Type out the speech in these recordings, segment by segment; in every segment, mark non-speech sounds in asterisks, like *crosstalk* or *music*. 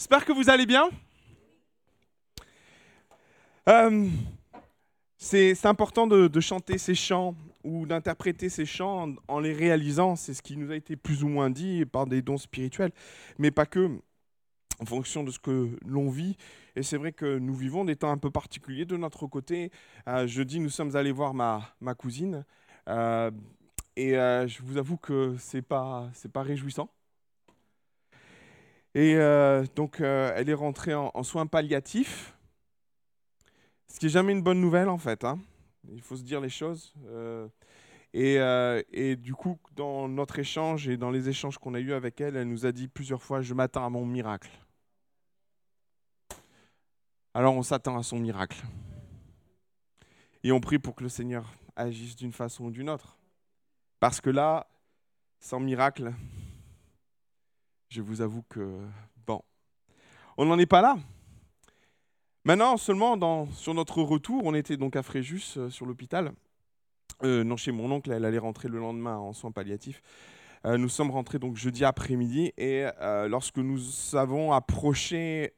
J'espère que vous allez bien. Euh, c'est important de, chanter ces chants ou d'interpréter ces chants en, les réalisant. C'est ce qui nous a été plus ou moins dit par des dons spirituels, mais pas que, en fonction de ce que l'on vit. Et c'est vrai que nous vivons des temps un peu particuliers de notre côté. Euh, jeudi, nous sommes allés voir ma, cousine. Euh, et je vous avoue que pas, c'est pas réjouissant. Et euh, donc, euh, elle est rentrée en, soins palliatifs, ce qui n'est jamais une bonne nouvelle en fait. Hein. Il faut se dire les choses. Euh, et, et, du coup, dans notre échange et dans les échanges qu'on a eus avec elle, elle nous a dit plusieurs fois, je m'attends à mon miracle. Alors on s'attend à son miracle. Et on prie pour que le Seigneur agisse d'une façon ou d'une autre. Parce que là, sans miracle, je vous avoue que, bon, on n'en est pas là. Maintenant, seulement sur notre retour, on était donc à Fréjus, euh, sur l'hôpital. Euh, non, chez mon oncle, elle allait rentrer le lendemain en soins palliatifs. Euh, nous sommes rentrés donc jeudi après-midi et lorsque nous avons approché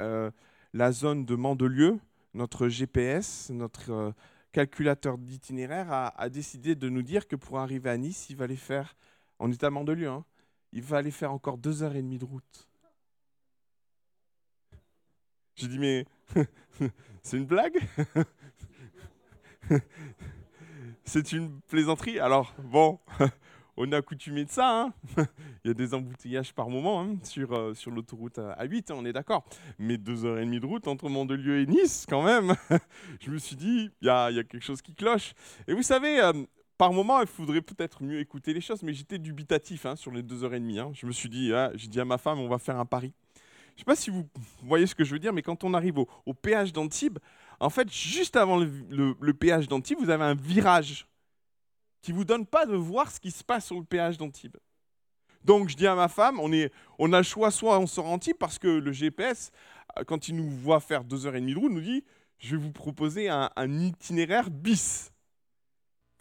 la zone de Mandelieu, notre GPS, notre calculateur d'itinéraire a, décidé de nous dire que pour arriver à Nice, il fallait faire, on était à Mandelieu, hein, il va aller faire encore deux heures et demie de route. J'ai dit, mais *laughs* c'est une blague? *laughs* C'est une plaisanterie? Alors, bon, *laughs* on est accoutumé de ça. Hein Il y a des embouteillages par moment hein, sur, euh, sur l'autoroute à 8, hein, on est d'accord. Mais deux heures et demie de route entre Mandelieu et Nice, quand même. Je me suis dit, il y a, y a, quelque chose qui cloche. Et vous savez, euh, par moment, il faudrait peut-être mieux écouter les choses, mais j'étais dubitatif hein, sur les deux heures et demie. Hein. Je me suis dit, ah, j'ai dit à ma femme, on va faire un pari. Je ne sais pas si vous voyez ce que je veux dire, mais quand on arrive au, péage d'Antibes, en fait, juste avant le, péage d'Antibes, vous avez un virage qui ne vous donne pas de voir ce qui se passe sur le péage d'Antibes. Donc je dis à ma femme, on, est, on a le choix, soit on sort Antibes, parce que le GPS, euh, quand il nous voit faire deux heures et demie de route, nous dit, je vais vous proposer un itinéraire bis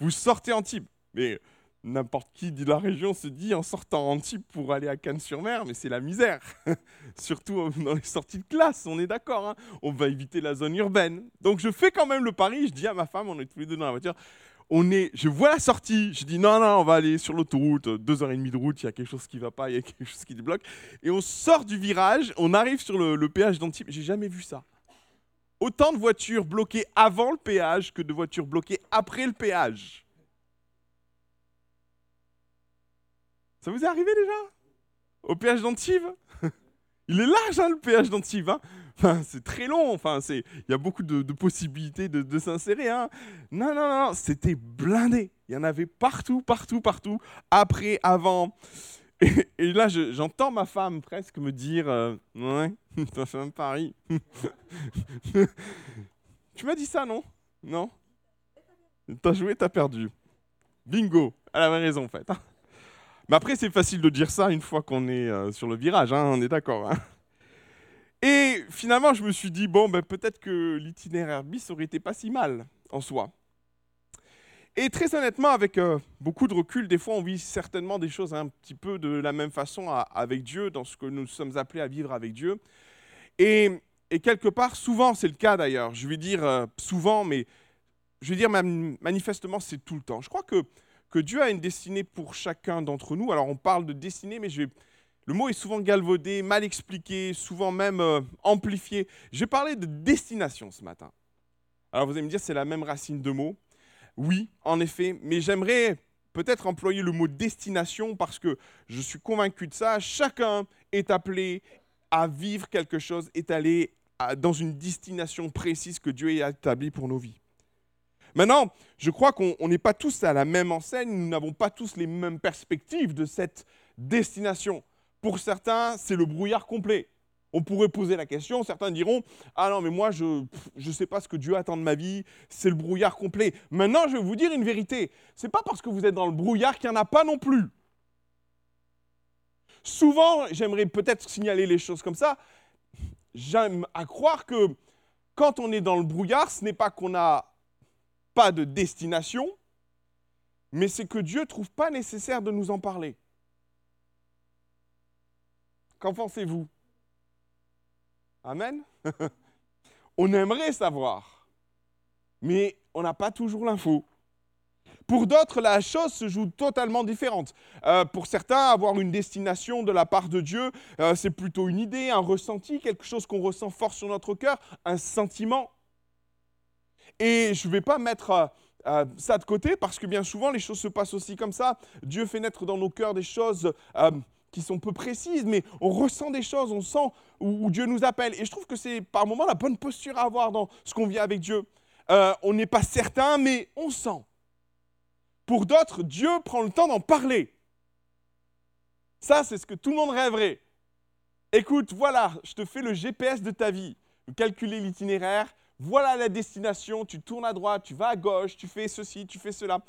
vous sortez Antibes. Mais n'importe qui de la région se dit en sortant Antibes pour aller à Cannes-sur-Mer, mais c'est la misère. *laughs* Surtout dans les sorties de classe, on est d'accord. Hein. on va éviter la zone urbaine. Donc je fais quand même le pari. Je dis à ma femme, on est tous les deux dans la voiture. On est, je vois la sortie, je dis non, non, on va aller sur l'autoroute, deux heures et demie de route, il y a quelque chose qui va pas, il y a *laughs* quelque chose qui débloque. Et on sort du virage, on arrive sur le, le péage d'Antibes. J'ai jamais vu ça autant de voitures bloquées avant le péage que de voitures bloquées après le péage. Ça vous est arrivé déjà? Au péage d'Antibes *laughs* Il est large hein, le péage d'Antibes. Hein enfin, c'est très long. Enfin, il y a beaucoup de, possibilités de, s'insérer. Hein non, non, non, c'était blindé. Il y en avait partout, partout, partout. Après, avant. Et, là, j'entends ma femme presque me dire euh, Ouais, *laughs* t'as fait un pari. *laughs* tu m'as dit ça, non? Non? T'as joué, t'as perdu. Bingo Elle avait raison, en fait. Hein. Mais après, c'est facile de dire ça une fois qu'on est euh, sur le virage, hein, on est d'accord. Hein. Et finalement, je me suis dit Bon, ben, peut-être que l'itinéraire bis aurait été pas si mal en soi. Et très honnêtement, avec euh, beaucoup de recul, des fois on vit certainement des choses un petit peu de la même façon avec Dieu, dans ce que nous sommes appelés à vivre avec Dieu. Et, quelque part, souvent c'est le cas d'ailleurs, je vais dire euh, souvent, mais je vais dire manifestement c'est tout le temps. Je crois que, Dieu a une destinée pour chacun d'entre nous. Alors on parle de destinée, mais le mot est souvent galvaudé, mal expliqué, souvent même euh, amplifié. Je vais parler de destination ce matin. Alors vous allez me dire, c'est la même racine de mots. Oui, en effet, mais j'aimerais peut-être employer le mot destination parce que je suis convaincu de ça. Chacun est appelé à vivre quelque chose, est allé dans une destination précise que Dieu a établie pour nos vies. Maintenant, je crois qu'on n'est pas tous à la même enseigne, nous n'avons pas tous les mêmes perspectives de cette destination. Pour certains, c'est le brouillard complet. On pourrait poser la question, certains diront Ah non, mais moi, je ne sais pas ce que Dieu attend de ma vie, c'est le brouillard complet. Maintenant, je vais vous dire une vérité c'est pas parce que vous êtes dans le brouillard qu'il n'y en a pas non plus. Souvent, j'aimerais peut-être signaler les choses comme ça. J'aime à croire que quand on est dans le brouillard, ce n'est pas qu'on n'a pas de destination, mais c'est que Dieu ne trouve pas nécessaire de nous en parler. Qu'en pensez-vous? Amen? *laughs* on aimerait savoir, mais on n'a pas toujours l'info. Pour d'autres, la chose se joue totalement différente. Euh, pour certains, avoir une destination de la part de Dieu, euh, c'est plutôt une idée, un ressenti, quelque chose qu'on ressent fort sur notre cœur, un sentiment. Et je ne vais pas mettre euh, ça de côté parce que bien souvent, les choses se passent aussi comme ça. Dieu fait naître dans nos cœurs des choses qui sont peu précises, mais on ressent des choses, on sent où, Dieu nous appelle. Et je trouve que c'est par moments la bonne posture à avoir dans ce qu'on vit avec Dieu. Euh, on n'est pas certain, mais on sent. Pour d'autres, Dieu prend le temps d'en parler. Ça, c'est ce que tout le monde rêverait. Écoute, voilà, je te fais le GPS de ta vie. Calculer l'itinéraire, voilà la destination, tu tournes à droite, tu vas à gauche, tu fais ceci, tu fais cela.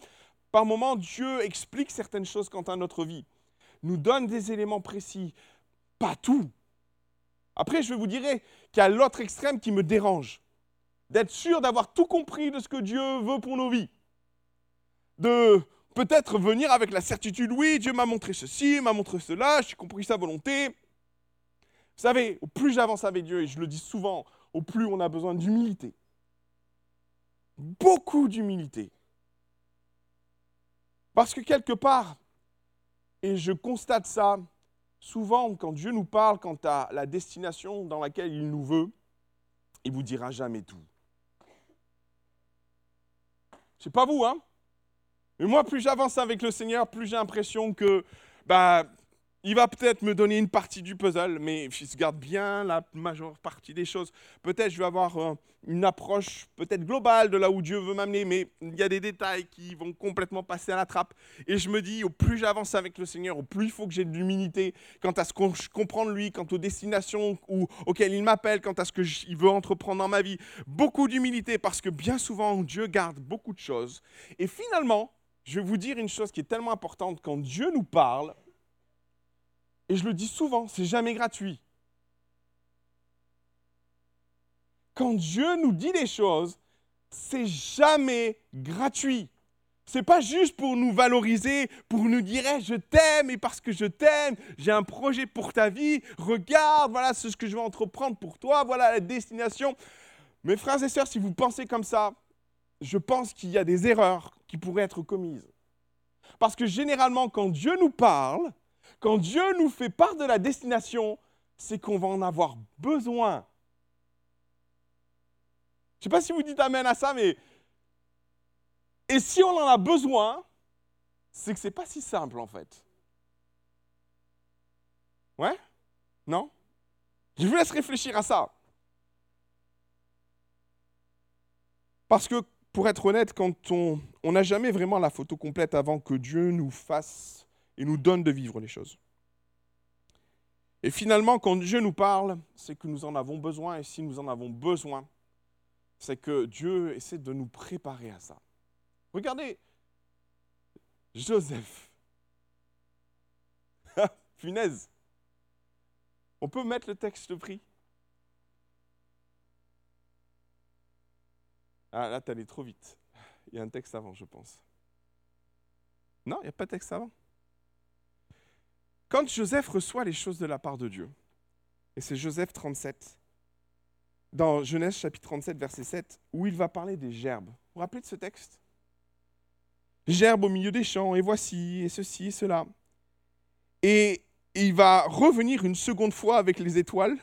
Par moments, Dieu explique certaines choses quant à notre vie nous donne des éléments précis. Pas tout. Après, je vous dirai qu'il y a l'autre extrême qui me dérange. D'être sûr d'avoir tout compris de ce que Dieu veut pour nos vies. De peut-être venir avec la certitude, oui, Dieu m'a montré ceci, m'a montré cela, j'ai compris sa volonté. Vous savez, au plus j'avance avec Dieu, et je le dis souvent, au plus on a besoin d'humilité. Beaucoup d'humilité. Parce que quelque part, et je constate ça souvent quand Dieu nous parle quant à la destination dans laquelle il nous veut, il vous dira jamais tout. C'est pas vous, hein? Mais moi, plus j'avance avec le Seigneur, plus j'ai l'impression que bah, il va peut-être me donner une partie du puzzle, mais je garde bien la majeure partie des choses. Peut-être je vais avoir euh, une approche peut-être globale de là où Dieu veut m'amener, mais il y a des détails qui vont complètement passer à la trappe. Et je me dis, au plus j'avance avec le Seigneur, au plus il faut que j'ai de l'humilité quant à ce que je comprends de lui, quant aux destinations auxquelles il m'appelle, quant à ce qu'il veut entreprendre dans ma vie. Beaucoup d'humilité parce que bien souvent, Dieu garde beaucoup de choses. Et finalement, je vais vous dire une chose qui est tellement importante, quand Dieu nous parle, et je le dis souvent, c'est jamais gratuit. Quand Dieu nous dit des choses, c'est jamais gratuit. C'est pas juste pour nous valoriser, pour nous dire je t'aime et parce que je t'aime, j'ai un projet pour ta vie, regarde, voilà ce que je vais entreprendre pour toi, voilà la destination. Mes frères et sœurs, si vous pensez comme ça, je pense qu'il y a des erreurs qui pourraient être commises. Parce que généralement, quand Dieu nous parle, quand Dieu nous fait part de la destination, c'est qu'on va en avoir besoin. Je ne sais pas si vous dites Amen à ça, mais... Et si on en a besoin, c'est que ce n'est pas si simple en fait. Ouais? Non? Je vous laisse réfléchir à ça. Parce que, pour être honnête, quand on n'a jamais vraiment la photo complète avant que Dieu nous fasse il nous donne de vivre les choses. Et finalement, quand Dieu nous parle, c'est que nous en avons besoin, et si nous en avons besoin, c'est que Dieu essaie de nous préparer à ça. Regardez, Joseph. *laughs* Funaise. On peut mettre le texte pris Ah, là, t'es allé trop vite. Il y a un texte avant, je pense. Non, il n'y a pas de texte avant? Quand Joseph reçoit les choses de la part de Dieu, et c'est Joseph 37, dans Genèse chapitre 37, verset 7, où il va parler des gerbes. Vous vous rappelez de ce texte? Gerbes au milieu des champs, et voici, et ceci, et cela. Et il va revenir une seconde fois avec les étoiles.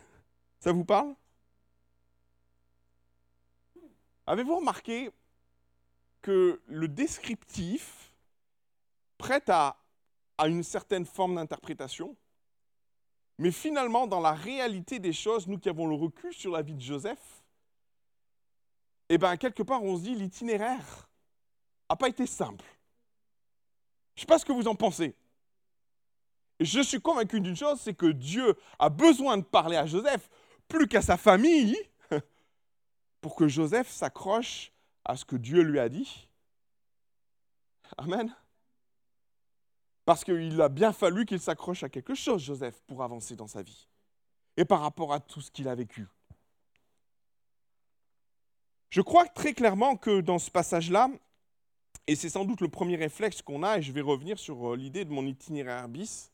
Ça vous parle? Avez-vous remarqué que le descriptif prête à à une certaine forme d'interprétation. Mais finalement, dans la réalité des choses, nous qui avons le recul sur la vie de Joseph, eh bien, quelque part, on se dit l'itinéraire n'a pas été simple. Je ne sais pas ce que vous en pensez. Je suis convaincu d'une chose, c'est que Dieu a besoin de parler à Joseph plus qu'à sa famille *laughs* pour que Joseph s'accroche à ce que Dieu lui a dit. Amen. Parce qu'il a bien fallu qu'il s'accroche à quelque chose, Joseph, pour avancer dans sa vie. Et par rapport à tout ce qu'il a vécu. Je crois très clairement que dans ce passage-là, et c'est sans doute le premier réflexe qu'on a, et je vais revenir sur euh, l'idée de mon itinéraire bis,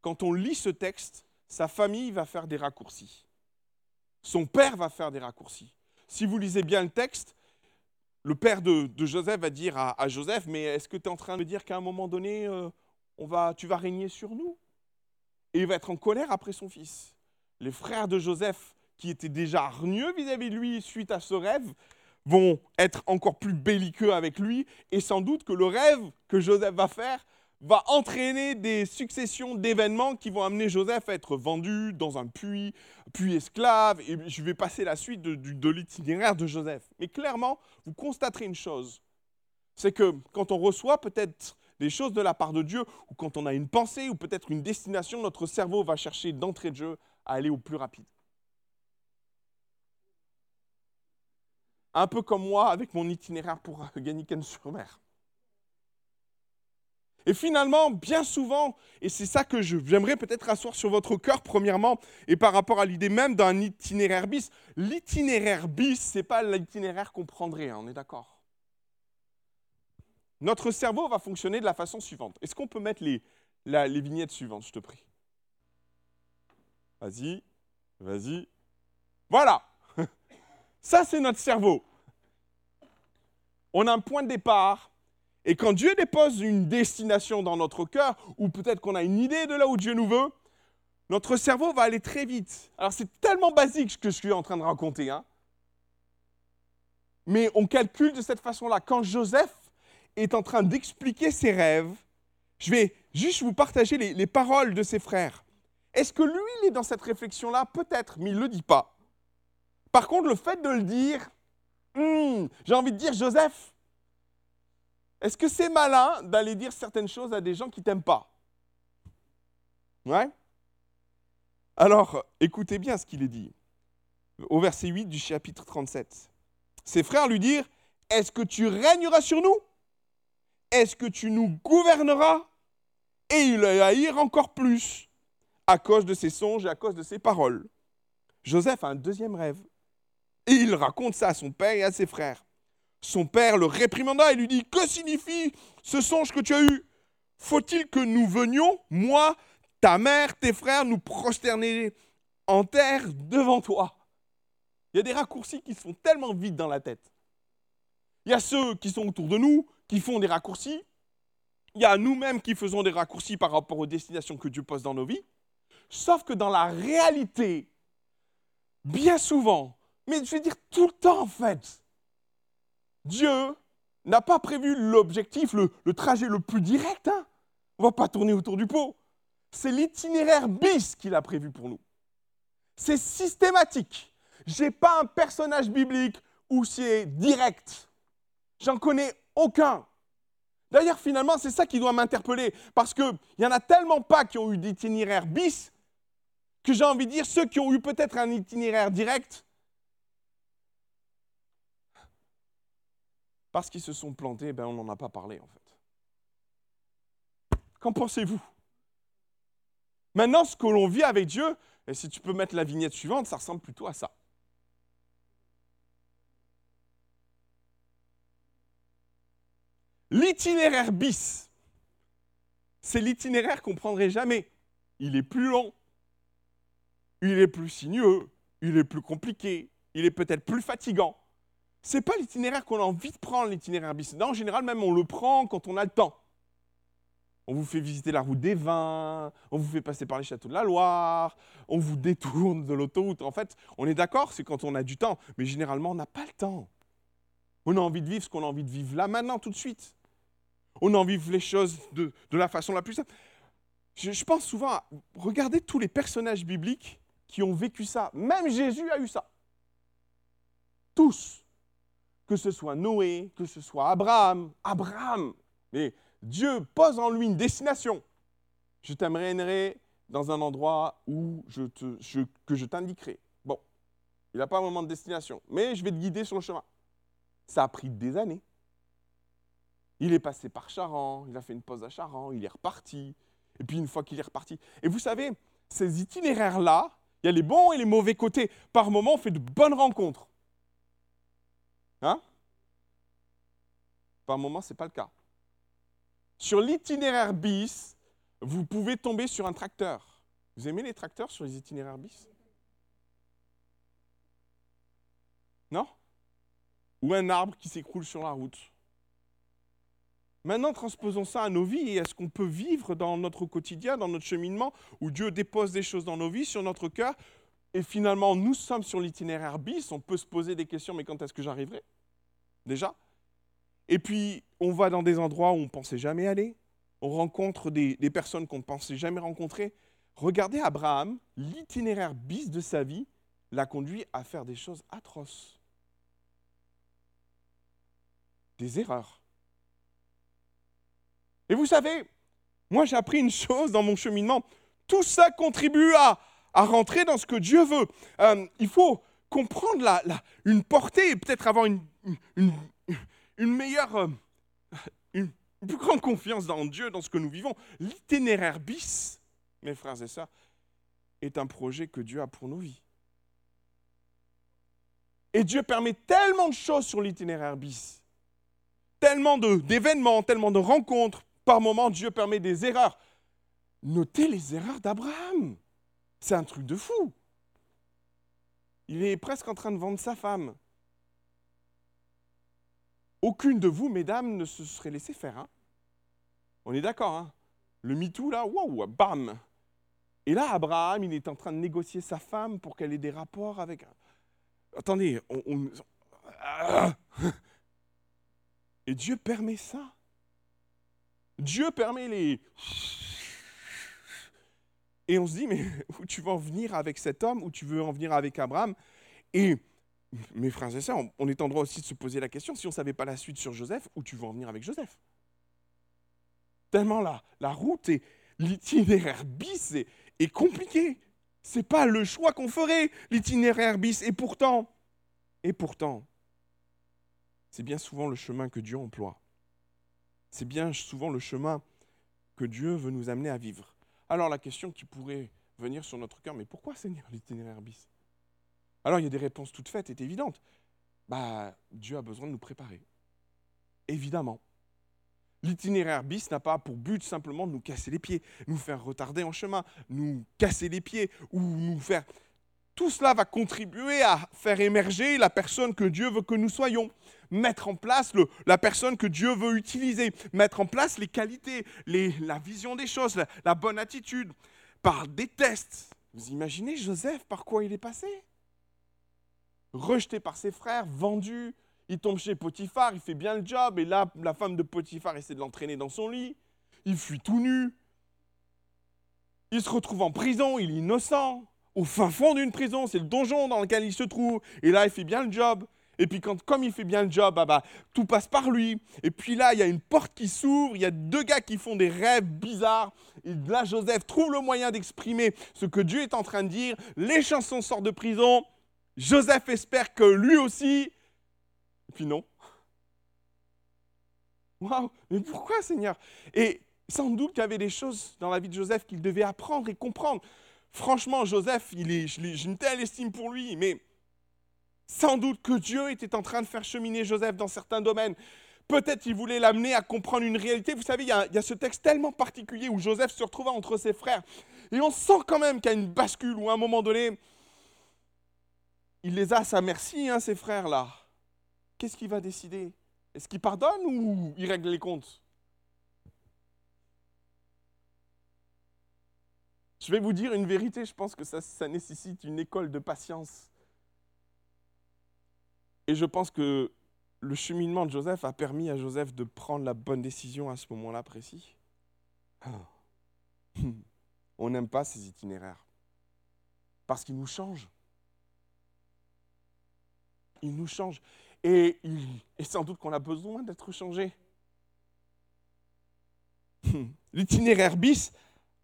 quand on lit ce texte, sa famille va faire des raccourcis. son père va faire des raccourcis. Si vous lisez bien le texte, le père de, Joseph va dire à, Joseph, mais est-ce que tu es en train de dire qu'à un moment donné, euh, on va, tu vas régner sur nous? Et il va être en colère après son fils. Les frères de Joseph, qui étaient déjà hargneux vis-à-vis de lui suite à ce rêve, vont être encore plus belliqueux avec lui, et sans doute que le rêve que Joseph va faire va entraîner des successions d'événements qui vont amener Joseph à être vendu dans un puits, puis esclave, et je vais passer la suite de, de l'itinéraire de Joseph. Mais clairement, vous constaterez une chose, c'est que quand on reçoit peut-être des choses de la part de Dieu, ou quand on a une pensée, ou peut-être une destination, notre cerveau va chercher d'entrée de jeu à aller au plus rapide. Un peu comme moi avec mon itinéraire pour *laughs* Ganiken-sur-Mer. Et finalement, bien souvent, et c'est ça que j'aimerais peut-être asseoir sur votre cœur, premièrement, et par rapport à l'idée même d'un itinéraire bis, l'itinéraire bis, ce n'est pas l'itinéraire qu'on prendrait, hein, on est d'accord? Notre cerveau va fonctionner de la façon suivante. Est-ce qu'on peut mettre les, les vignettes suivantes, je te prie Vas-y, vas-y. Voilà *laughs* Ça, c'est notre cerveau. On a un point de départ, et quand Dieu dépose une destination dans notre cœur, ou peut-être qu'on a une idée de là où Dieu nous veut, notre cerveau va aller très vite. Alors c'est tellement basique ce que je suis en train de raconter. Hein. Mais on calcule de cette façon-là. Quand Joseph est en train d'expliquer ses rêves, je vais juste vous partager les, paroles de ses frères. Est-ce que lui, il est dans cette réflexion-là? Peut-être, mais il ne le dit pas. Par contre, le fait de le dire, hmm, j'ai envie de dire, Joseph, est-ce que c'est malin d'aller dire certaines choses à des gens qui t'aiment pas? Ouais? Alors, écoutez bien ce qu'il est dit. Au verset 8 du chapitre 37. Ses frères lui dirent Est-ce que tu régneras sur nous? Est-ce que tu nous gouverneras Et il le haïr encore plus à cause de ses songes et à cause de ses paroles. Joseph a un deuxième rêve. Et il raconte ça à son père et à ses frères. Son père le réprimanda et lui dit, Que signifie ce songe que tu as eu? Faut-il que nous venions, moi, ta mère, tes frères, nous prosterner en terre devant toi? Il y a des raccourcis qui se font tellement vite dans la tête. Il y a ceux qui sont autour de nous qui font des raccourcis. Il y a nous-mêmes qui faisons des raccourcis par rapport aux destinations que Dieu pose dans nos vies. Sauf que dans la réalité, bien souvent, mais je vais dire tout le temps en fait, Dieu n'a pas prévu l'objectif, le, trajet le plus direct. Hein. On ne va pas tourner autour du pot. C'est l'itinéraire bis qu'il a prévu pour nous. C'est systématique. Je n'ai pas un personnage biblique où c'est direct. J'en connais aucun. D'ailleurs, finalement, c'est ça qui doit m'interpeller, parce qu'il n'y en a tellement pas qui ont eu d'itinéraire bis, que j'ai envie de dire, ceux qui ont eu peut-être un itinéraire direct, parce qu'ils se sont plantés, ben on n'en a pas parlé en fait. Qu'en pensez-vous? Maintenant, ce que l'on vit avec Dieu, et si tu peux mettre la vignette suivante, ça ressemble plutôt à ça. L'itinéraire bis, c'est l'itinéraire qu'on ne prendrait jamais. Il est plus long, il est plus sinueux, il est plus compliqué, il est peut-être plus fatigant n'est pas l'itinéraire qu'on a envie de prendre, l'itinéraire bis. en général, même, on le prend quand on a le temps. On vous fait visiter la route des vins, on vous fait passer par les châteaux de la Loire, on vous détourne de l'autoroute. En fait, on est d'accord, c'est quand on a du temps, mais généralement, on n'a pas le temps. On a envie de vivre ce qu'on a envie de vivre là, maintenant, tout de suite. On a envie de vivre les choses de, la façon la plus simple. Je, je pense souvent à regarder tous les personnages bibliques qui ont vécu ça. Même Jésus a eu ça. Tous que ce soit Noé, que ce soit Abraham, Abraham, mais Dieu pose en lui une destination. Je t'amènerai dans un endroit où je te, que je t'indiquerai. Bon, il n'a pas un moment de destination, mais je vais te guider sur le chemin. Ça a pris des années. Il est passé par Charan, il a fait une pause à Charan, il est reparti. Et puis une fois qu'il est reparti. Et vous savez, ces itinéraires-là, il y a les bons et les mauvais côtés. Par moments, on fait de bonnes rencontres. Hein? Par moment, ce n'est pas le cas. Sur l'itinéraire bis, vous pouvez tomber sur un tracteur. Vous aimez les tracteurs sur les itinéraires bis? Non? Ou un arbre qui s'écroule sur la route. Maintenant, transposons ça à nos vies. Est-ce qu'on peut vivre dans notre quotidien, dans notre cheminement, où Dieu dépose des choses dans nos vies, sur notre cœur, et finalement, nous sommes sur l'itinéraire bis, on peut se poser des questions, mais quand est-ce que j'arriverai? Déjà Et puis, on va dans des endroits où on ne pensait jamais aller, on rencontre des, personnes qu'on ne pensait jamais rencontrer. Regardez Abraham, l'itinéraire bis de sa vie l'a conduit à faire des choses atroces. Des erreurs et vous savez, moi j'ai appris une chose dans mon cheminement. Tout ça contribue à, rentrer dans ce que Dieu veut. Euh, il faut comprendre la, une portée et peut-être avoir une, une, meilleure, euh, une, plus grande confiance dans Dieu, dans ce que nous vivons. L'itinéraire bis, mes frères et sœurs, est un projet que Dieu a pour nos vies. Et Dieu permet tellement de choses sur l'itinéraire bis, tellement d'événements, tellement de rencontres, par moments, Dieu permet des erreurs. Notez les erreurs d'Abraham. C'est un truc de fou. Il est presque en train de vendre sa femme. Aucune de vous, mesdames, ne se serait laissé faire. Hein. On est d'accord, hein Le MeToo, là, waouh, bam Et là, Abraham, il est en train de négocier sa femme pour qu'elle ait des rapports avec... Attendez, on... *laughs* Et Dieu permet ça. Dieu permet les... Et on se dit, mais *laughs* où tu veux en venir avec cet homme, où tu veux en venir avec Abraham? Et mes frères et sœurs, on est en droit aussi de se poser la question, si on ne savait pas la suite sur Joseph, où tu veux en venir avec Joseph? Tellement la, la route et l'itinéraire bis est, est compliqué. C'est pas le choix qu'on ferait, l'itinéraire bis. Et pourtant, et pourtant, c'est bien souvent le chemin que Dieu emploie c'est bien souvent le chemin que Dieu veut nous amener à vivre. Alors la question qui pourrait venir sur notre cœur, mais pourquoi Seigneur l'itinéraire bis? Alors il y a des réponses toutes faites et évidentes. Bah, Dieu a besoin de nous préparer. Évidemment. L'itinéraire bis n'a pas pour but simplement de nous casser les pieds, nous faire retarder en chemin, nous casser les pieds ou nous faire... Tout cela va contribuer à faire émerger la personne que Dieu veut que nous soyons. Mettre en place la personne que Dieu veut utiliser, mettre en place les qualités, la vision des choses, la, bonne attitude, par des tests. Vous imaginez Joseph par quoi il est passé? Rejeté par ses frères, vendu, il tombe chez Potiphar, il fait bien le job, et là, la femme de Potiphar essaie de l'entraîner dans son lit, il fuit tout nu, il se retrouve en prison, il est innocent, au fin fond d'une prison, c'est le donjon dans lequel il se trouve, et là, il fait bien le job. Et puis quand, comme il fait bien le job, bah, bah, tout passe par lui. Et puis là, il y a une porte qui s'ouvre, il y a deux gars qui font des rêves bizarres. Et là, Joseph trouve le moyen d'exprimer ce que Dieu est en train de dire. Les chansons sortent de prison. Joseph espère que lui aussi. Et puis non. Waouh, mais pourquoi Seigneur? Et sans doute qu'il y avait des choses dans la vie de Joseph qu'il devait apprendre et comprendre. Franchement, Joseph, j'ai une telle estime pour lui, mais sans doute que Dieu était en train de faire cheminer Joseph dans certains domaines. Peut-être il voulait l'amener à comprendre une réalité. Vous savez, il y, a, ce texte tellement particulier où Joseph se retrouva entre ses frères. Et on sent quand même qu'il a une bascule où à un moment donné, il les a à sa merci, hein, ces frères-là. Qu'est-ce qu'il va décider? Est-ce qu'il pardonne ou il règle les comptes? Je vais vous dire une vérité, je pense que ça nécessite une école de patience. Et je pense que le cheminement de Joseph a permis à Joseph de prendre la bonne décision à ce moment-là précis. Ah. On n'aime pas ces itinéraires. Parce qu'ils nous changent. Ils nous changent. Et, sans doute qu'on a besoin d'être changé. L'itinéraire bis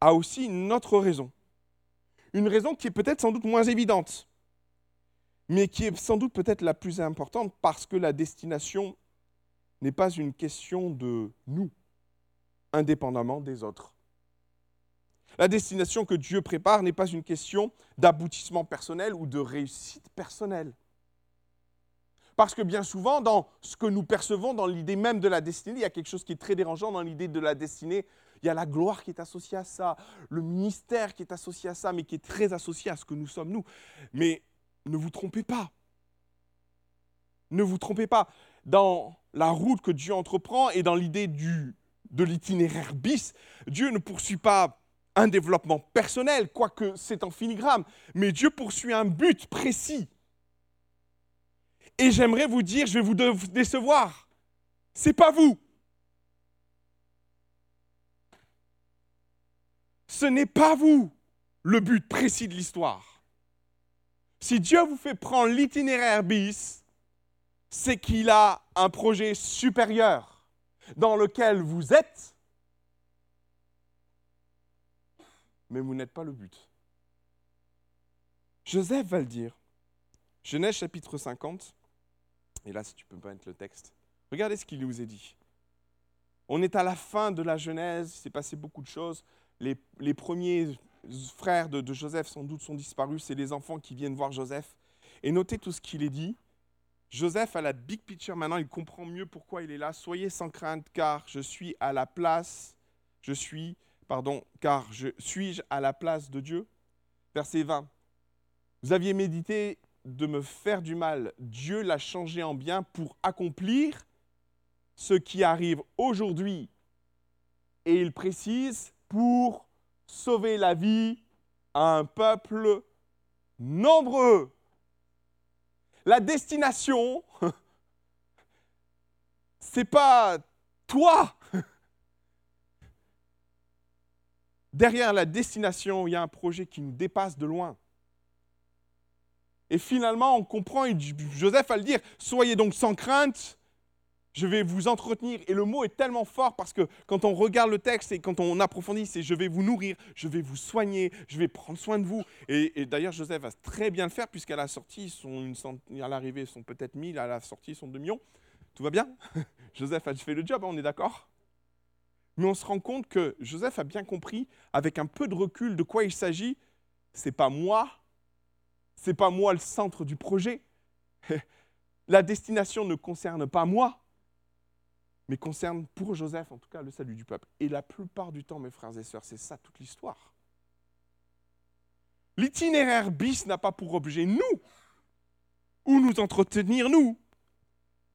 a aussi une autre raison. Une raison qui est peut-être sans doute moins évidente mais qui est sans doute peut-être la plus importante parce que la destination n'est pas une question de nous, indépendamment des autres. La destination que Dieu prépare n'est pas une question d'aboutissement personnel ou de réussite personnelle. Parce que bien souvent, dans ce que nous percevons, dans l'idée même de la destinée, il y a quelque chose qui est très dérangeant dans l'idée de la destinée. Il y a la gloire qui est associée à ça, le ministère qui est associé à ça, mais qui est très associé à ce que nous sommes nous. Mais ne vous trompez pas. Ne vous trompez pas, dans la route que Dieu entreprend et dans l'idée de l'itinéraire bis, Dieu ne poursuit pas un développement personnel, quoique c'est en filigrane, mais Dieu poursuit un but précis. Et j'aimerais vous dire, je vais vous décevoir, c'est pas vous. Ce n'est pas vous le but précis de l'histoire. Si Dieu vous fait prendre l'itinéraire bis, c'est qu'il a un projet supérieur dans lequel vous êtes, mais vous n'êtes pas le but. Joseph va le dire. Genèse chapitre 50. Et là, si tu peux pas mettre le texte. Regardez ce qu'il nous est dit. On est à la fin de la Genèse, il s'est passé beaucoup de choses. Les, premiers frères de, Joseph sans doute sont disparus, c'est les enfants qui viennent voir Joseph. Et notez tout ce qu'il est dit. Joseph a la big picture maintenant, il comprend mieux pourquoi il est là. Soyez sans crainte, car je suis à la place, je suis, pardon, car je suis-je à la place de Dieu? Verset 20. Vous aviez médité de me faire du mal. Dieu l'a changé en bien pour accomplir ce qui arrive aujourd'hui. Et il précise pour sauver la vie à un peuple nombreux. La destination, *laughs* c'est pas toi. *laughs* Derrière la destination, il y a un projet qui nous dépasse de loin. Et finalement, on comprend, Joseph va le dire, soyez donc sans crainte, je vais vous entretenir. Et le mot est tellement fort parce que quand on regarde le texte et quand on approfondit, c'est je vais vous nourrir, je vais vous soigner, je vais prendre soin de vous. Et, d'ailleurs, Joseph va très bien le faire puisqu'à la sortie, sont une à l'arrivée, ils sont peut-être 1000, à la sortie, ils sont 2 millions. Tout va bien? *laughs* Joseph a fait le job, hein, on est d'accord? Mais on se rend compte que Joseph a bien compris, avec un peu de recul, de quoi il s'agit. C'est pas moi, c'est pas moi le centre du projet. *laughs* La destination ne concerne pas moi mais concerne pour Joseph en tout cas le salut du peuple. Et la plupart du temps, mes frères et sœurs, c'est ça toute l'histoire. L'itinéraire bis n'a pas pour objet nous, ou nous entretenir nous,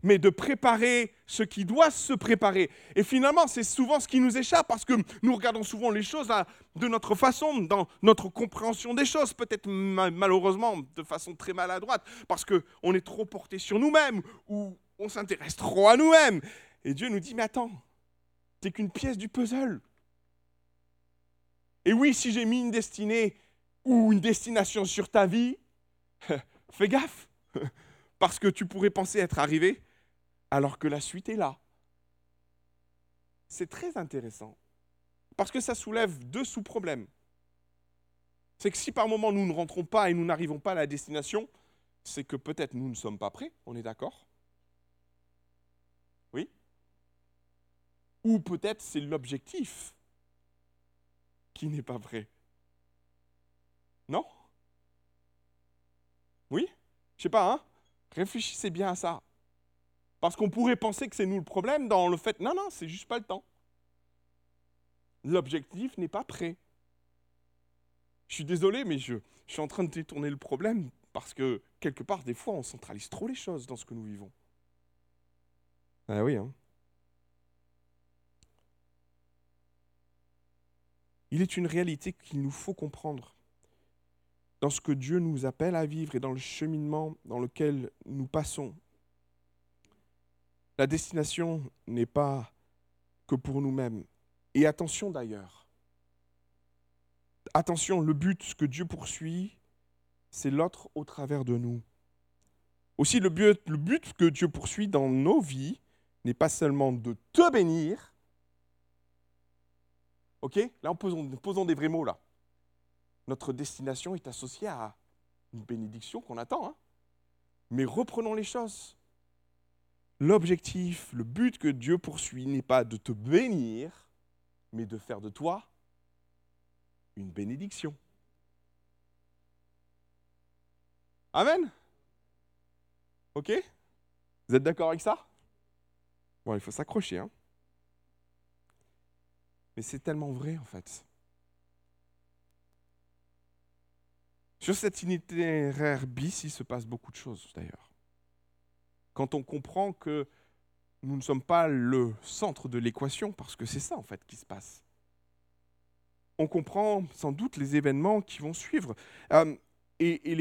mais de préparer ce qui doit se préparer. Et finalement, c'est souvent ce qui nous échappe parce que nous regardons souvent les choses de notre façon, dans notre compréhension des choses, peut-être malheureusement de façon très maladroite, parce qu'on est trop porté sur nous-mêmes ou on s'intéresse trop à nous-mêmes. Et Dieu nous dit, mais attends, t'es qu'une pièce du puzzle. Et oui, si j'ai mis une destinée ou une destination sur ta vie, *laughs* fais gaffe, *laughs* parce que tu pourrais penser être arrivé alors que la suite est là. C'est très intéressant, parce que ça soulève deux sous-problèmes. C'est que si par moment nous ne rentrons pas et nous n'arrivons pas à la destination, c'est que peut-être nous ne sommes pas prêts, on est d'accord Ou peut-être c'est l'objectif qui n'est pas vrai. Non? Oui? Je sais pas, hein? Réfléchissez bien à ça. Parce qu'on pourrait penser que c'est nous le problème dans le fait, non, non, c'est juste pas le temps. L'objectif n'est pas prêt. Je suis désolé, mais je, suis en train de détourner le problème parce que quelque part, des fois, on centralise trop les choses dans ce que nous vivons. Ah oui, hein Il est une réalité qu'il nous faut comprendre dans ce que Dieu nous appelle à vivre et dans le cheminement dans lequel nous passons. La destination n'est pas que pour nous-mêmes. Et attention d'ailleurs, attention, le but que Dieu poursuit, c'est l'autre au travers de nous. Aussi, le but, le but que Dieu poursuit dans nos vies n'est pas seulement de te bénir, OK? Là, posons, posons des vrais mots, là. Notre destination est associée à une bénédiction qu'on attend. Hein. Mais reprenons les choses. L'objectif, le but que Dieu poursuit n'est pas de te bénir, mais de faire de toi une bénédiction. Amen? Ok? Vous êtes d'accord avec ça? Bon, il faut s'accrocher. Hein mais c'est tellement vrai en fait. Sur cet itinéraire bis, il se passe beaucoup de choses d'ailleurs. quand on comprend que nous ne sommes pas le centre de l'équation, parce que c'est ça en fait qui se passe. On comprend sans doute les événements qui vont suivre euh, et,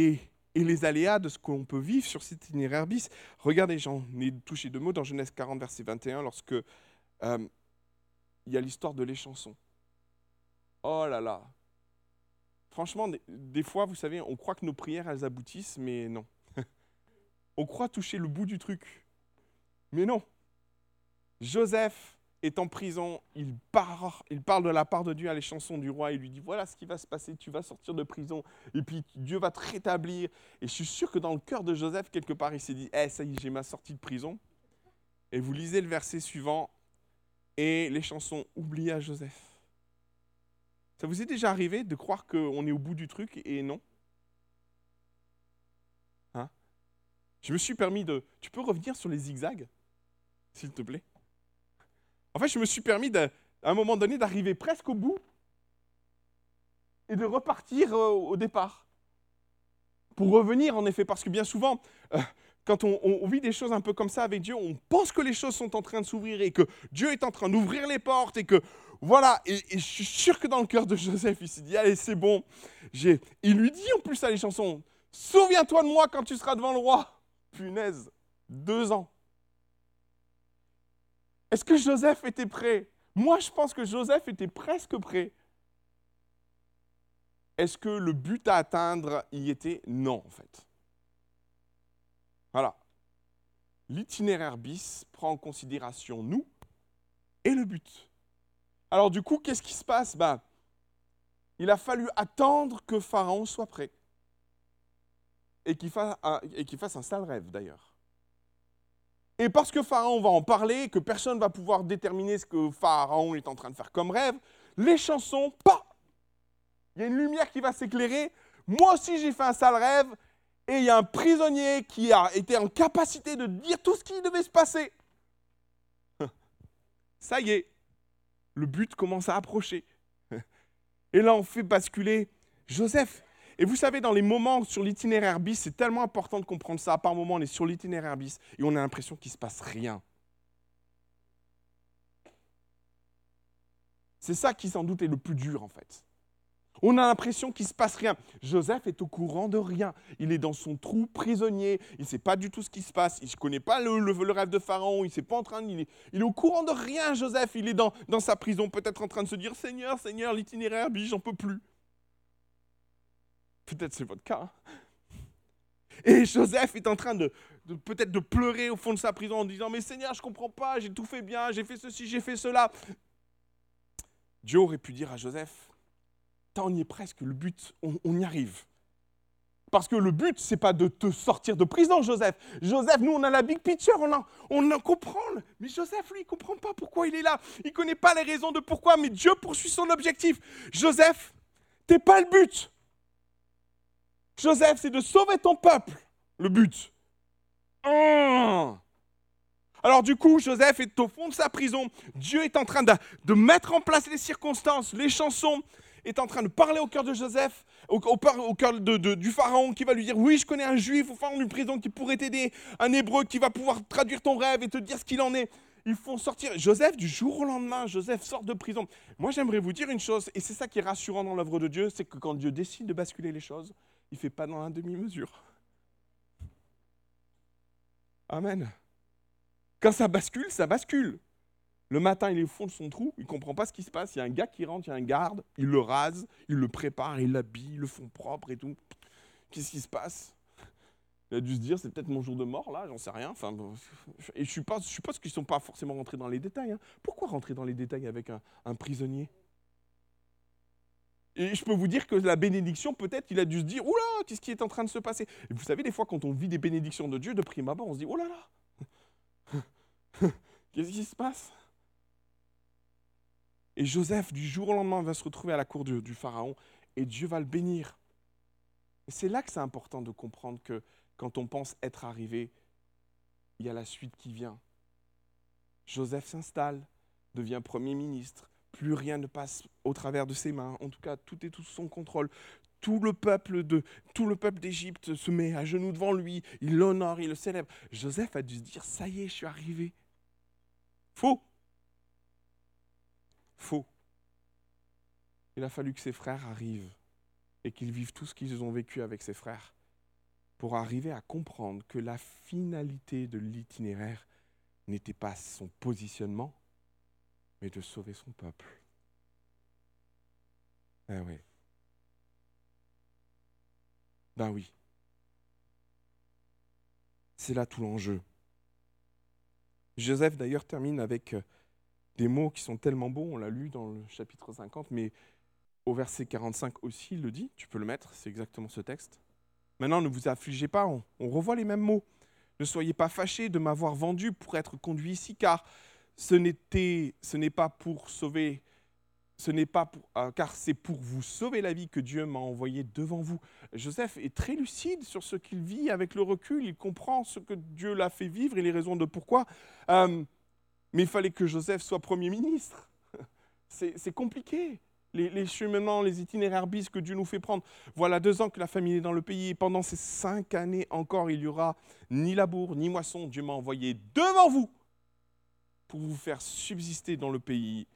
les, aléas de ce qu'on peut vivre sur cet itinéraire bis. Regardez, j'en ai touché deux mots dans Genèse 40, verset 21, lorsque euh, il y a l'histoire de les chansons. Oh là là. Franchement, des, fois, vous savez, on croit que nos prières, elles aboutissent, mais non. *laughs* on croit toucher le bout du truc. Mais non. Joseph est en prison, il, il parle de la part de Dieu à les chansons du roi, il lui dit voilà ce qui va se passer, tu vas sortir de prison, et puis Dieu va te rétablir. Et je suis sûr que dans le cœur de Joseph, quelque part, il s'est dit eh, ça y est, j'ai ma sortie de prison. Et vous lisez le verset suivant, et les chansons à Joseph. Ça vous est déjà arrivé de croire qu'on est au bout du truc et non? Hein? Je me suis permis de... Tu peux revenir sur les zigzags, s'il te plaît? En fait, je me suis permis à un moment donné d'arriver presque au bout et de repartir euh, au départ. Pour revenir, en effet, parce que bien souvent, euh, quand on, vit des choses un peu comme ça avec Dieu, on pense que les choses sont en train de s'ouvrir et que Dieu est en train d'ouvrir les portes et que voilà. Et, je suis sûr que dans le cœur de Joseph, il s'est dit allez, c'est bon. Il lui dit en plus à les chansons Souviens-toi de moi quand tu seras devant le roi. Punaise, deux ans. Est-ce que Joseph était prêt? Moi, je pense que Joseph était presque prêt. Est-ce que le but à atteindre y était? Non, en fait. Voilà. L'itinéraire bis prend en considération nous et le but. Alors du coup, qu'est-ce qui se passe? Ben, Il a fallu attendre que Pharaon soit prêt. Et qu'il fasse, fasse un sale rêve d'ailleurs. Et parce que Pharaon va en parler, que personne ne va pouvoir déterminer ce que Pharaon est en train de faire comme rêve, les chansons, pas Il y a une lumière qui va s'éclairer. Moi aussi, j'ai fait un sale rêve. Et il y a un prisonnier qui a été en capacité de dire tout ce qui devait se passer. *laughs* Ça y est, le but commence à approcher. *laughs* Et là, on fait basculer Joseph. Et vous savez, dans les moments sur l'itinéraire bis, c'est tellement important de comprendre ça. Par moment, on est sur l'itinéraire bis et on a l'impression qu'il ne se passe rien. C'est ça qui sans doute est le plus dur en fait. On a l'impression qu'il ne se passe rien. Joseph est au courant de rien. Il est dans son trou prisonnier. Il ne sait pas du tout ce qui se passe. Il ne connaît pas le, le, rêve de Pharaon. Il, pas en train il, est, il est au courant de rien, Joseph. Il est dans, sa prison, peut-être en train de se dire Seigneur, Seigneur, l'itinéraire, bis, j'en peux plus. Peut-être c'est votre cas. Hein. Et Joseph est en train de, peut-être de pleurer au fond de sa prison en disant Mais Seigneur, je ne comprends pas, j'ai tout fait bien, j'ai fait ceci, j'ai fait cela. Dieu aurait pu dire à Joseph on y est presque, le but, on, y arrive. Parce que le but, c'est pas de te sortir de prison, Joseph. Joseph, nous, on a la big picture, on en, on en comprend. Mais Joseph, lui, il comprend pas pourquoi il est là. Il connaît pas les raisons de pourquoi, mais Dieu poursuit son objectif. Joseph, t'es pas le but. Joseph, c'est de sauver ton peuple, le but. Hum. Alors du coup, Joseph est au fond de sa prison. Dieu est en train de, mettre en place les circonstances, les chansons, est en train de parler au cœur de Joseph, au, cœur du pharaon qui va lui dire, oui, je connais un juif au fond d'une prison qui pourrait t'aider, un hébreu qui va pouvoir traduire ton rêve et te dire ce qu'il en est. Ils font sortir Joseph du jour au lendemain. Joseph sort de prison. Moi, j'aimerais vous dire une chose, et c'est ça qui est rassurant dans l'œuvre de Dieu, c'est que quand Dieu décide de basculer les choses, il ne fait pas dans la demi-mesure. Amen. Quand ça bascule, ça bascule. Le matin, il est au fond de son trou, il ne comprend pas ce qui se passe. Il y a un gars qui rentre, il y a un garde, il le rase, il le prépare, il l'habille, le font propre et tout. Qu'est-ce qui se passe? Il a dû se dire, c'est peut-être mon jour de mort, là, j'en sais rien. Et je suppose, je suppose qu'ils ne sont pas forcément rentrés dans les détails. Hein. Pourquoi rentrer dans les détails avec un prisonnier? Et je peux vous dire que la bénédiction, peut-être, il a dû se dire, oula, qu'est-ce qui est en train de se passer? Et vous savez, des fois, quand on vit des bénédictions de Dieu, de prime abord, on se dit, oh là là, qu'est-ce qui se passe? Et Joseph, du jour au lendemain, va se retrouver à la cour du, Pharaon, et Dieu va le bénir. C'est là que c'est important de comprendre que quand on pense être arrivé, il y a la suite qui vient. Joseph s'installe, devient Premier ministre, plus rien ne passe au travers de ses mains. En tout cas, tout est sous son contrôle. tout le peuple de tout le peuple d'Égypte se met à genoux devant lui, il l'honore, il le célèbre. Joseph a dû se dire ça y est, je suis arrivé. Faux. Faux. Il a fallu que ses frères arrivent et qu'ils vivent tout ce qu'ils ont vécu avec ses frères pour arriver à comprendre que la finalité de l'itinéraire n'était pas son positionnement, mais de sauver son peuple. Ah oui. Ben oui. C'est là tout l'enjeu. Joseph d'ailleurs termine avec euh, des mots qui sont tellement beaux, on l'a lu dans le chapitre 50, mais au verset 45 aussi, il le dit, tu peux le mettre, c'est exactement ce texte. Maintenant, ne vous affligez pas, on, revoit les mêmes mots. Ne soyez pas fâchés de m'avoir vendu pour être conduit ici, car ce n'est pas pour sauver, ce n'est pas euh, car c'est pour vous sauver la vie que Dieu m'a envoyé devant vous. Joseph est très lucide sur ce qu'il vit avec le recul, il comprend ce que Dieu l'a fait vivre et les raisons de pourquoi. Euh, mais il fallait que Joseph soit Premier ministre. C'est compliqué les, cheminements, les itinéraires bis que Dieu nous fait prendre. Voilà deux ans que la famille est dans le pays et pendant ces cinq années encore, il n'y aura ni labour ni moisson. Dieu m'a envoyé devant vous pour vous faire subsister dans le pays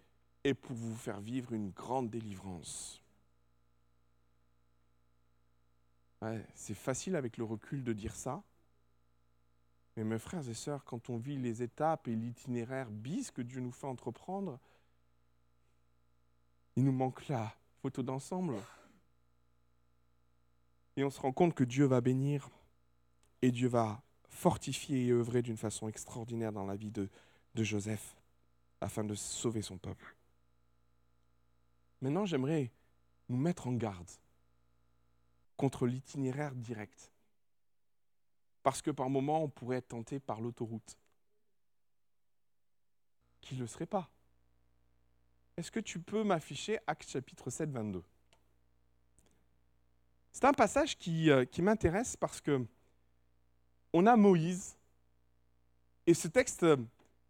et pour vous faire vivre une grande délivrance. c'est facile avec le recul de dire ça. Mais mes frères et sœurs, quand on vit les étapes et l'itinéraire bis que Dieu nous fait entreprendre, il nous manque la photo d'ensemble. Et on se rend compte que Dieu va bénir et Dieu va fortifier et œuvrer d'une façon extraordinaire dans la vie de, Joseph afin de sauver son peuple. Maintenant, j'aimerais nous mettre en garde contre l'itinéraire direct. Parce que par moments, on pourrait être tenté par l'autoroute. Qui ne le serait pas? Est-ce que tu peux m'afficher Acte chapitre 7, 22 C'est un passage qui, euh, qui m'intéresse parce que on a Moïse et ce texte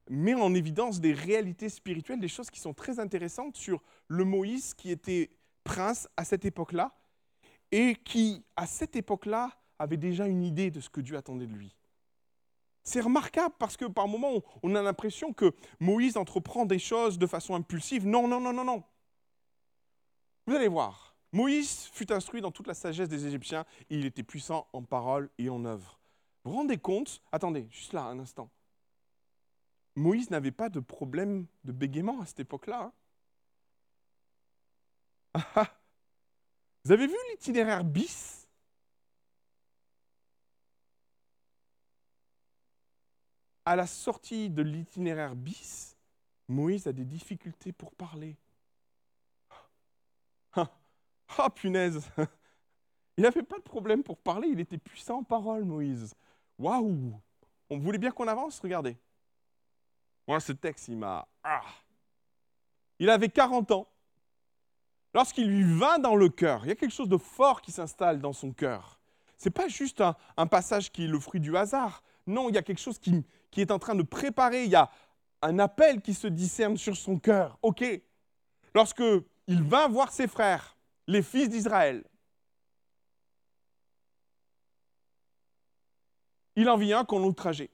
met en évidence des réalités spirituelles, des choses qui sont très intéressantes sur le Moïse qui était prince à cette époque-là et qui, à cette époque-là, avait déjà une idée de ce que Dieu attendait de lui. C'est remarquable parce que par moments, on a l'impression que Moïse entreprend des choses de façon impulsive. Non, non, non, non, non. Vous allez voir, Moïse fut instruit dans toute la sagesse des Égyptiens et il était puissant en parole et en œuvre. Vous vous rendez compte? Attendez, juste là, un instant. Moïse n'avait pas de problème de bégaiement à cette époque-là. Hein. *laughs* Vous avez vu l'itinéraire bis? À la sortie de l'itinéraire bis, Moïse a des difficultés pour parler. Ah, oh, punaise *laughs* Il n'avait pas de problème pour parler, il était puissant en parole, Moïse. Waouh On voulait bien qu'on avance, regardez. Moi, ce texte, il m'a... Ah. Il avait 40 ans. Lorsqu'il lui vint dans le cœur, il y a quelque chose de fort qui s'installe dans son cœur. Ce n'est pas juste un passage qui est le fruit du hasard. Non, il y a quelque chose qui, qui est en train de préparer, il y a un appel qui se discerne sur son cœur. Ok, lorsque il vint voir ses frères, les fils d'Israël, il en vit un qu'on outrageait.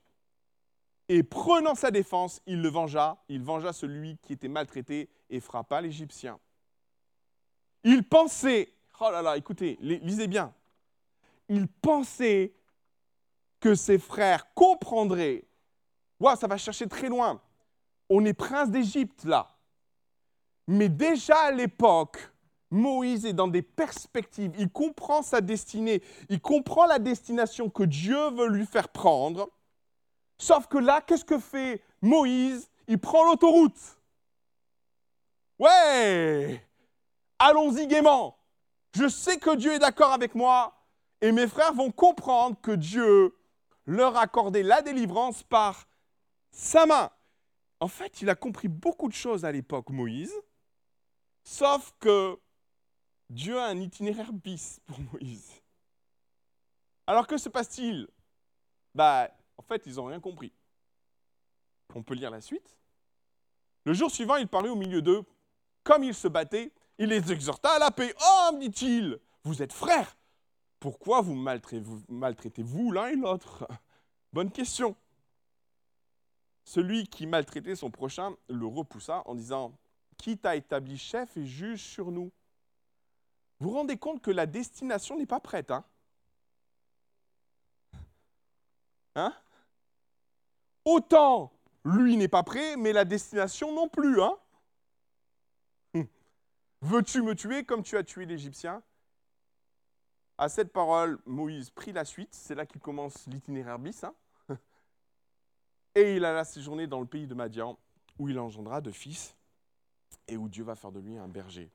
Et prenant sa défense, il le vengea, il vengea celui qui était maltraité et frappa l'Égyptien. Il pensait, oh là là, écoutez, lisez bien, il pensait que ses frères comprendraient Ça va chercher très loin. On est prince d'Égypte là. Mais déjà à l'époque, Moïse est dans des perspectives. Il comprend sa destinée. Il comprend la destination que Dieu veut lui faire prendre. Sauf que là, qu'est-ce que fait Moïse? Il prend l'autoroute. Ouais Allons-y gaiement. Je sais que Dieu est d'accord avec moi et mes frères vont comprendre que Dieu leur a accordé la délivrance par sa main. En fait, il a compris beaucoup de choses à l'époque, Moïse, sauf que Dieu a un itinéraire bis pour *laughs* Moïse. Alors que se passe-t-il? Bah, en fait, ils n'ont rien compris. On peut lire la suite. Le jour suivant, il parlait au milieu d'eux. Comme ils se battaient, il les exhorta à la paix. Oh, dit-il, Vous êtes frères. Pourquoi vous maltraitez-vous l'un et l'autre? *laughs* Bonne question. Celui qui maltraitait son prochain le repoussa en disant Qui t'a établi chef et juge sur nous? Vous vous rendez compte que la destination n'est pas prête, hein? Hein? Autant lui n'est pas prêt, mais la destination non plus, hein? Hum. Veux-tu me tuer comme tu as tué l'Égyptien? À cette parole, Moïse prit la suite. C'est là qu'il commence l'itinéraire bis. Hein et il alla séjourner dans le pays de Madian, où il engendra de fils et où Dieu va faire de lui un berger.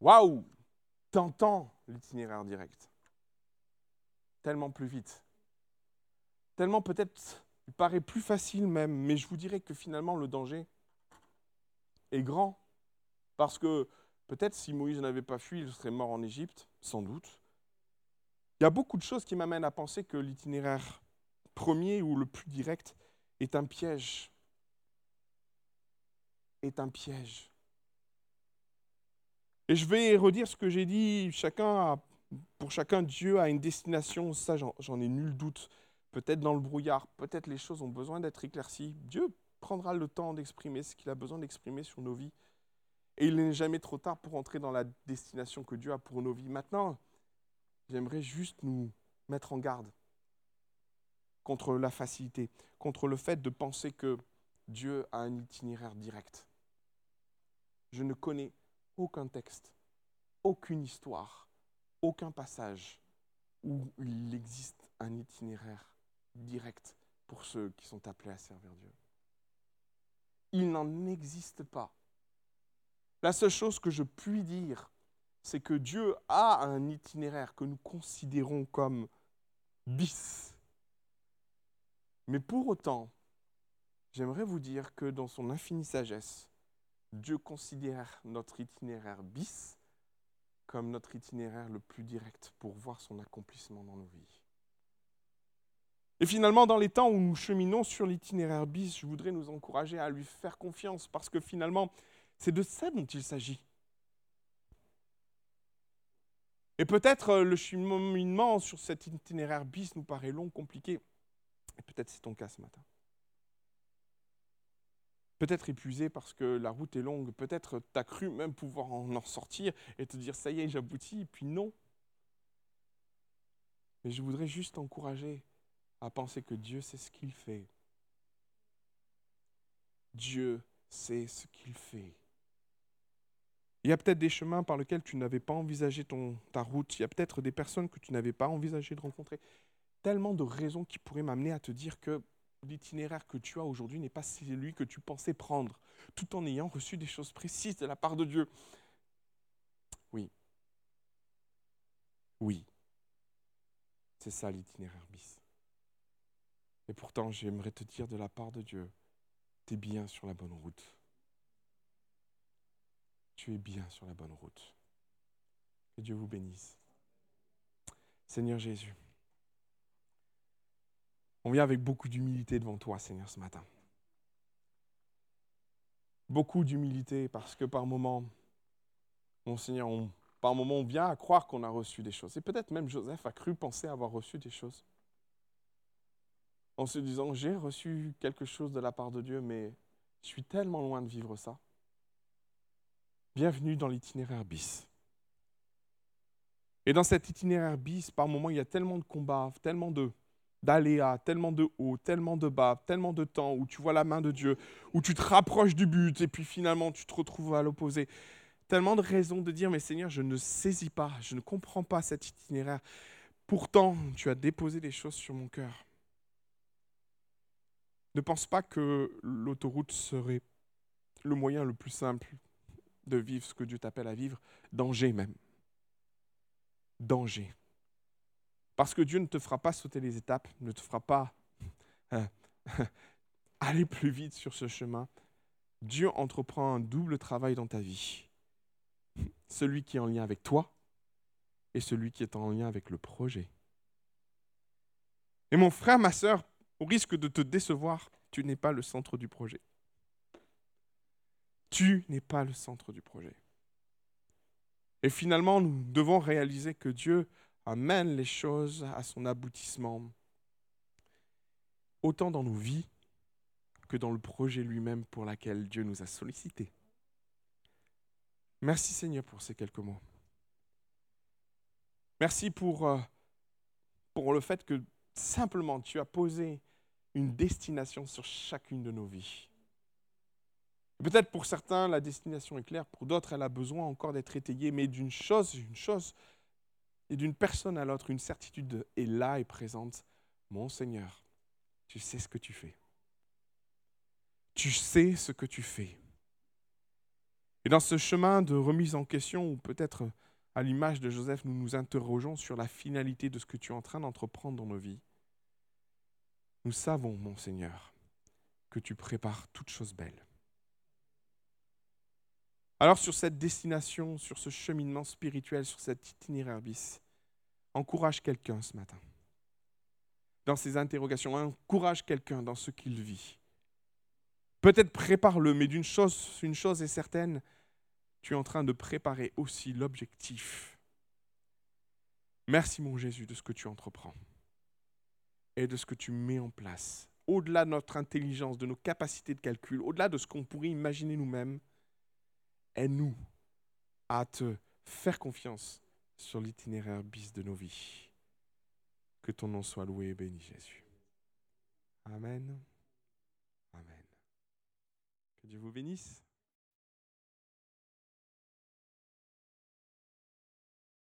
Waouh T'entends l'itinéraire direct. Tellement plus vite. Tellement peut-être, il paraît plus facile même, mais je vous dirais que finalement le danger est grand. Parce que peut-être si Moïse n'avait pas fui, il serait mort en Égypte, sans doute. Il y a beaucoup de choses qui m'amènent à penser que l'itinéraire premier ou le plus direct est un piège. Est un piège. Et je vais redire ce que j'ai dit, chacun pour chacun, Dieu a une destination, ça j'en ai nul doute. Peut-être dans le brouillard, peut-être les choses ont besoin d'être éclaircies. Dieu prendra le temps d'exprimer ce qu'il a besoin d'exprimer sur nos vies. Et il n'est jamais trop tard pour entrer dans la destination que Dieu a pour nos vies. Maintenant, j'aimerais juste nous mettre en garde contre la facilité, contre le fait de penser que Dieu a un itinéraire direct. Je ne connais aucun texte, aucune histoire, aucun passage où il existe un itinéraire direct pour ceux qui sont appelés à servir Dieu. Il n'en existe pas. La seule chose que je puis dire, c'est que Dieu a un itinéraire que nous considérons comme bis, mais pour autant, j'aimerais vous dire que dans son infinie sagesse, Dieu considère notre itinéraire bis comme notre itinéraire le plus direct pour voir son accomplissement dans nos vies. Et finalement, dans les temps où nous cheminons sur l'itinéraire bis, je voudrais nous encourager à lui faire confiance parce que finalement, c'est de ça dont il s'agit. Et peut-être euh, le cheminement sur cet itinéraire bis nous paraît long, compliqué. Et peut-être c'est ton cas ce matin. Peut-être épuisé parce que la route est longue, peut-être tu as cru même pouvoir en, en sortir et te dire ça y est, j'aboutis, et puis non. Mais je voudrais juste t'encourager à penser que Dieu sait ce qu'il fait. Dieu sait ce qu'il fait. Il y a peut-être des chemins par lesquels tu n'avais pas envisagé ton, ta route. Il y a peut-être des personnes que tu n'avais pas envisagé de rencontrer tellement de raisons qui pourraient m'amener à te dire que l'itinéraire que tu as aujourd'hui n'est pas celui que tu pensais prendre, tout en ayant reçu des choses précises de la part de Dieu. Oui. Oui. C'est ça l'itinéraire bis. Et pourtant, j'aimerais te dire de la part de Dieu, tu es bien sur la bonne route. Tu es bien sur la bonne route. Que Dieu vous bénisse. Seigneur Jésus. On vient avec beaucoup d'humilité devant toi, Seigneur, ce matin. Beaucoup d'humilité parce que par moments, mon Seigneur, par moments, on vient à croire qu'on a reçu des choses. Et peut-être même Joseph a cru penser avoir reçu des choses. En se disant, j'ai reçu quelque chose de la part de Dieu, mais je suis tellement loin de vivre ça. Bienvenue dans l'itinéraire bis. Et dans cet itinéraire bis, par moments, il y a tellement de combats, tellement de, d'aléas, tellement de hauts, tellement de bas, tellement de temps où tu vois la main de Dieu, où tu te rapproches du but et puis finalement tu te retrouves à l'opposé. Tellement de raisons de dire, mais Seigneur, je ne saisis pas, je ne comprends pas cet itinéraire. Pourtant, tu as déposé des choses sur mon cœur. Ne pense pas que l'autoroute serait le moyen le plus simple de vivre ce que Dieu t'appelle à vivre. Danger même. Danger. Parce que Dieu ne te fera pas sauter les étapes, ne te fera pas *laughs* aller plus vite sur ce chemin. Dieu entreprend un double travail dans ta vie. Celui qui est en lien avec toi et celui qui est en lien avec le projet. Et mon frère, ma soeur, au risque de te décevoir, tu n'es pas le centre du projet. Tu n'es pas le centre du projet. Et finalement, nous devons réaliser que Dieu amène les choses à son aboutissement, autant dans nos vies que dans le projet lui-même pour lequel Dieu nous a sollicités. Merci Seigneur pour ces quelques mots. Merci pour, euh, pour le fait que simplement tu as posé une destination sur chacune de nos vies. Peut-être pour certains, la destination est claire, pour d'autres, elle a besoin encore d'être étayée, mais d'une chose, une chose, et d'une personne à l'autre, une certitude est là et présente. Mon Seigneur, tu sais ce que tu fais. Tu sais ce que tu fais. Et dans ce chemin de remise en question, ou peut-être à l'image de Joseph, nous nous interrogeons sur la finalité de ce que tu es en train d'entreprendre dans nos vies. Nous savons, mon Seigneur, que tu prépares toutes choses belles. Alors sur cette destination, sur ce cheminement spirituel, sur cet itinéraire bis, encourage quelqu'un ce matin. Dans ses interrogations, encourage quelqu'un dans ce qu'il vit. Peut-être prépare-le, mais d'une chose, une chose est certaine, tu es en train de préparer aussi l'objectif. Merci mon Jésus de ce que tu entreprends et de ce que tu mets en place, au-delà de notre intelligence, de nos capacités de calcul, au-delà de ce qu'on pourrait imaginer nous-mêmes aide-nous à te faire confiance sur l'itinéraire bis de nos vies. Que ton nom soit loué et béni, Jésus. Amen. Amen. Que Dieu vous bénisse.